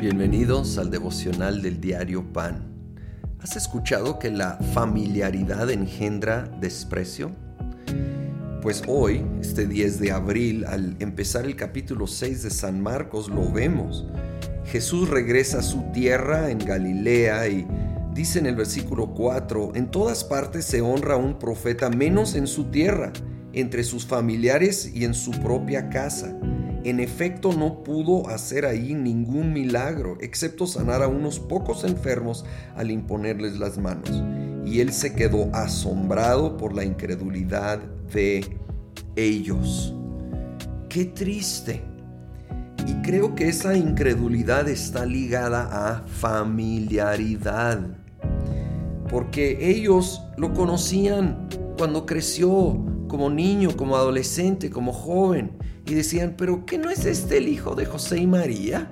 Bienvenidos al devocional del diario Pan. ¿Has escuchado que la familiaridad engendra desprecio? Pues hoy, este 10 de abril, al empezar el capítulo 6 de San Marcos, lo vemos. Jesús regresa a su tierra en Galilea y dice en el versículo 4, en todas partes se honra a un profeta menos en su tierra, entre sus familiares y en su propia casa. En efecto, no pudo hacer ahí ningún milagro, excepto sanar a unos pocos enfermos al imponerles las manos. Y él se quedó asombrado por la incredulidad de ellos. Qué triste. Y creo que esa incredulidad está ligada a familiaridad. Porque ellos lo conocían cuando creció como niño, como adolescente, como joven y decían, pero ¿qué no es este el hijo de José y María?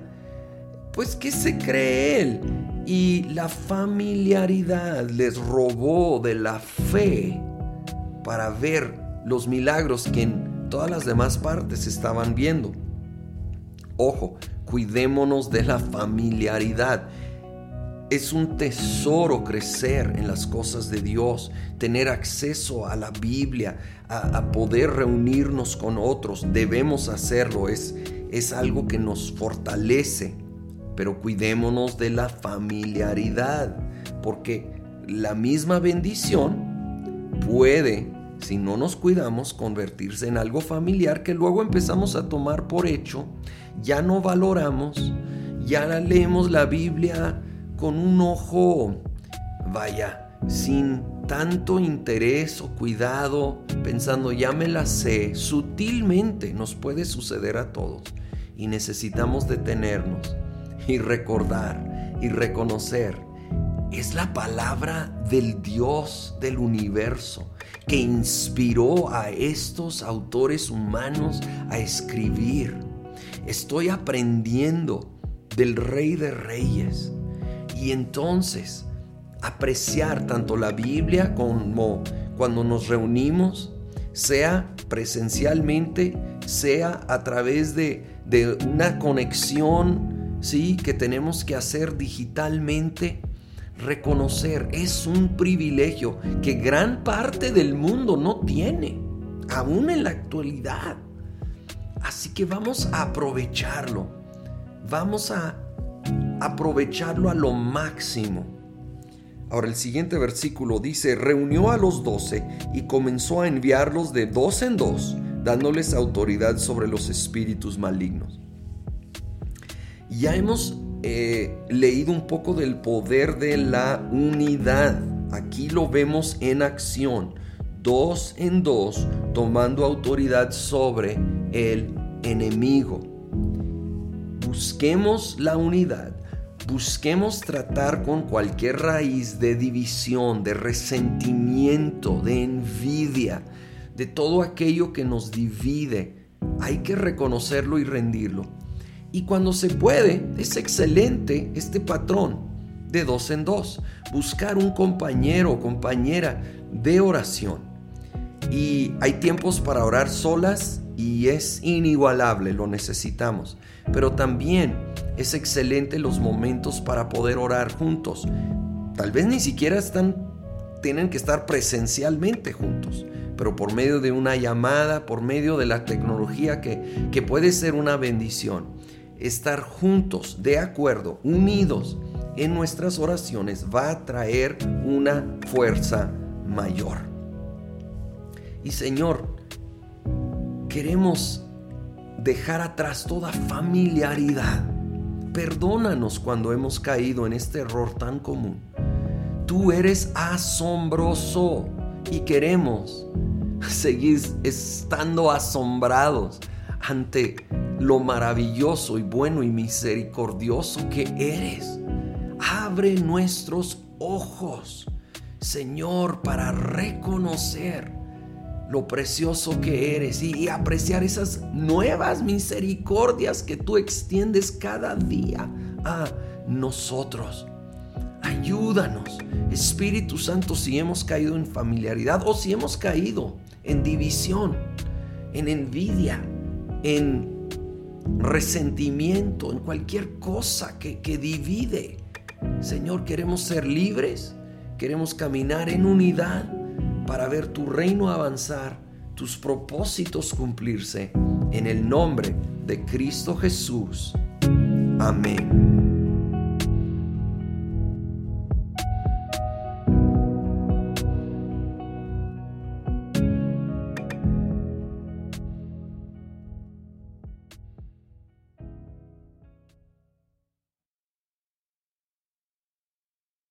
Pues ¿qué se cree él? Y la familiaridad les robó de la fe para ver los milagros que en todas las demás partes estaban viendo. Ojo, cuidémonos de la familiaridad. Es un tesoro crecer en las cosas de Dios, tener acceso a la Biblia, a, poder reunirnos con otros. Debemos hacerlo, es, es algo que nos fortalece. Pero cuidémonos de la familiaridad, porque la misma bendición puede, si no nos cuidamos, convertirse en algo familiar que luego empezamos a tomar por hecho, ya no valoramos, ya leemos la Biblia con un ojo, vaya, sin tanto interés o cuidado, pensando ya me la sé, sutilmente nos puede suceder a todos y necesitamos detenernos y recordar y reconocer. Es la palabra del Dios del universo que inspiró a estos autores humanos a escribir. Estoy aprendiendo del Rey de Reyes y entonces apreciar tanto la Biblia como cuando nos reunimos, sea presencialmente, sea a través de, de una conexión ¿sí? que tenemos que hacer digitalmente. Reconocer es un privilegio que gran parte del mundo no tiene, aún en la actualidad. Así que vamos a aprovecharlo. Vamos a aprovecharlo a lo máximo. Ahora el siguiente versículo dice, reunió a los doce y comenzó a enviarlos de dos en dos, dándoles autoridad sobre los espíritus malignos. Ya hemos eh, leído un poco del poder de la unidad. Aquí lo vemos en acción, dos en dos, tomando autoridad sobre el enemigo. Busquemos la unidad busquemos tratar con cualquier raíz de división, de resentimiento, de envidia, de todo aquello que nos divide. Hay que reconocerlo y rendirlo. Y cuando se puede, es excelente este patrón de dos en dos. Buscar un compañero o compañera de oración. Y hay tiempos para orar solas y es inigualable, lo necesitamos. Pero también es excelente los momentos para poder orar juntos. Tal vez ni siquiera están, tienen que estar presencialmente juntos, pero por medio de una llamada, por medio de la tecnología que, que puede ser una bendición, estar juntos, de acuerdo, unidos en nuestras oraciones va a traer una fuerza mayor. Y Señor, queremos dejar atrás toda familiaridad Perdónanos cuando hemos caído en este error tan común. Tú eres asombroso y queremos seguir estando asombrados ante lo maravilloso y bueno y misericordioso que eres. Abre nuestros ojos, Señor, para reconocer lo precioso que eres y, apreciar esas nuevas misericordias que tú extiendes cada día a nosotros. Ayúdanos, Espíritu Santo, si hemos caído en familiaridad o si hemos caído en división, en envidia, en resentimiento, en cualquier cosa que, que divide. Señor, queremos ser libres, queremos caminar en unidad para ver tu reino avanzar, tus propósitos cumplirse. En el nombre de Cristo Jesús. Amén.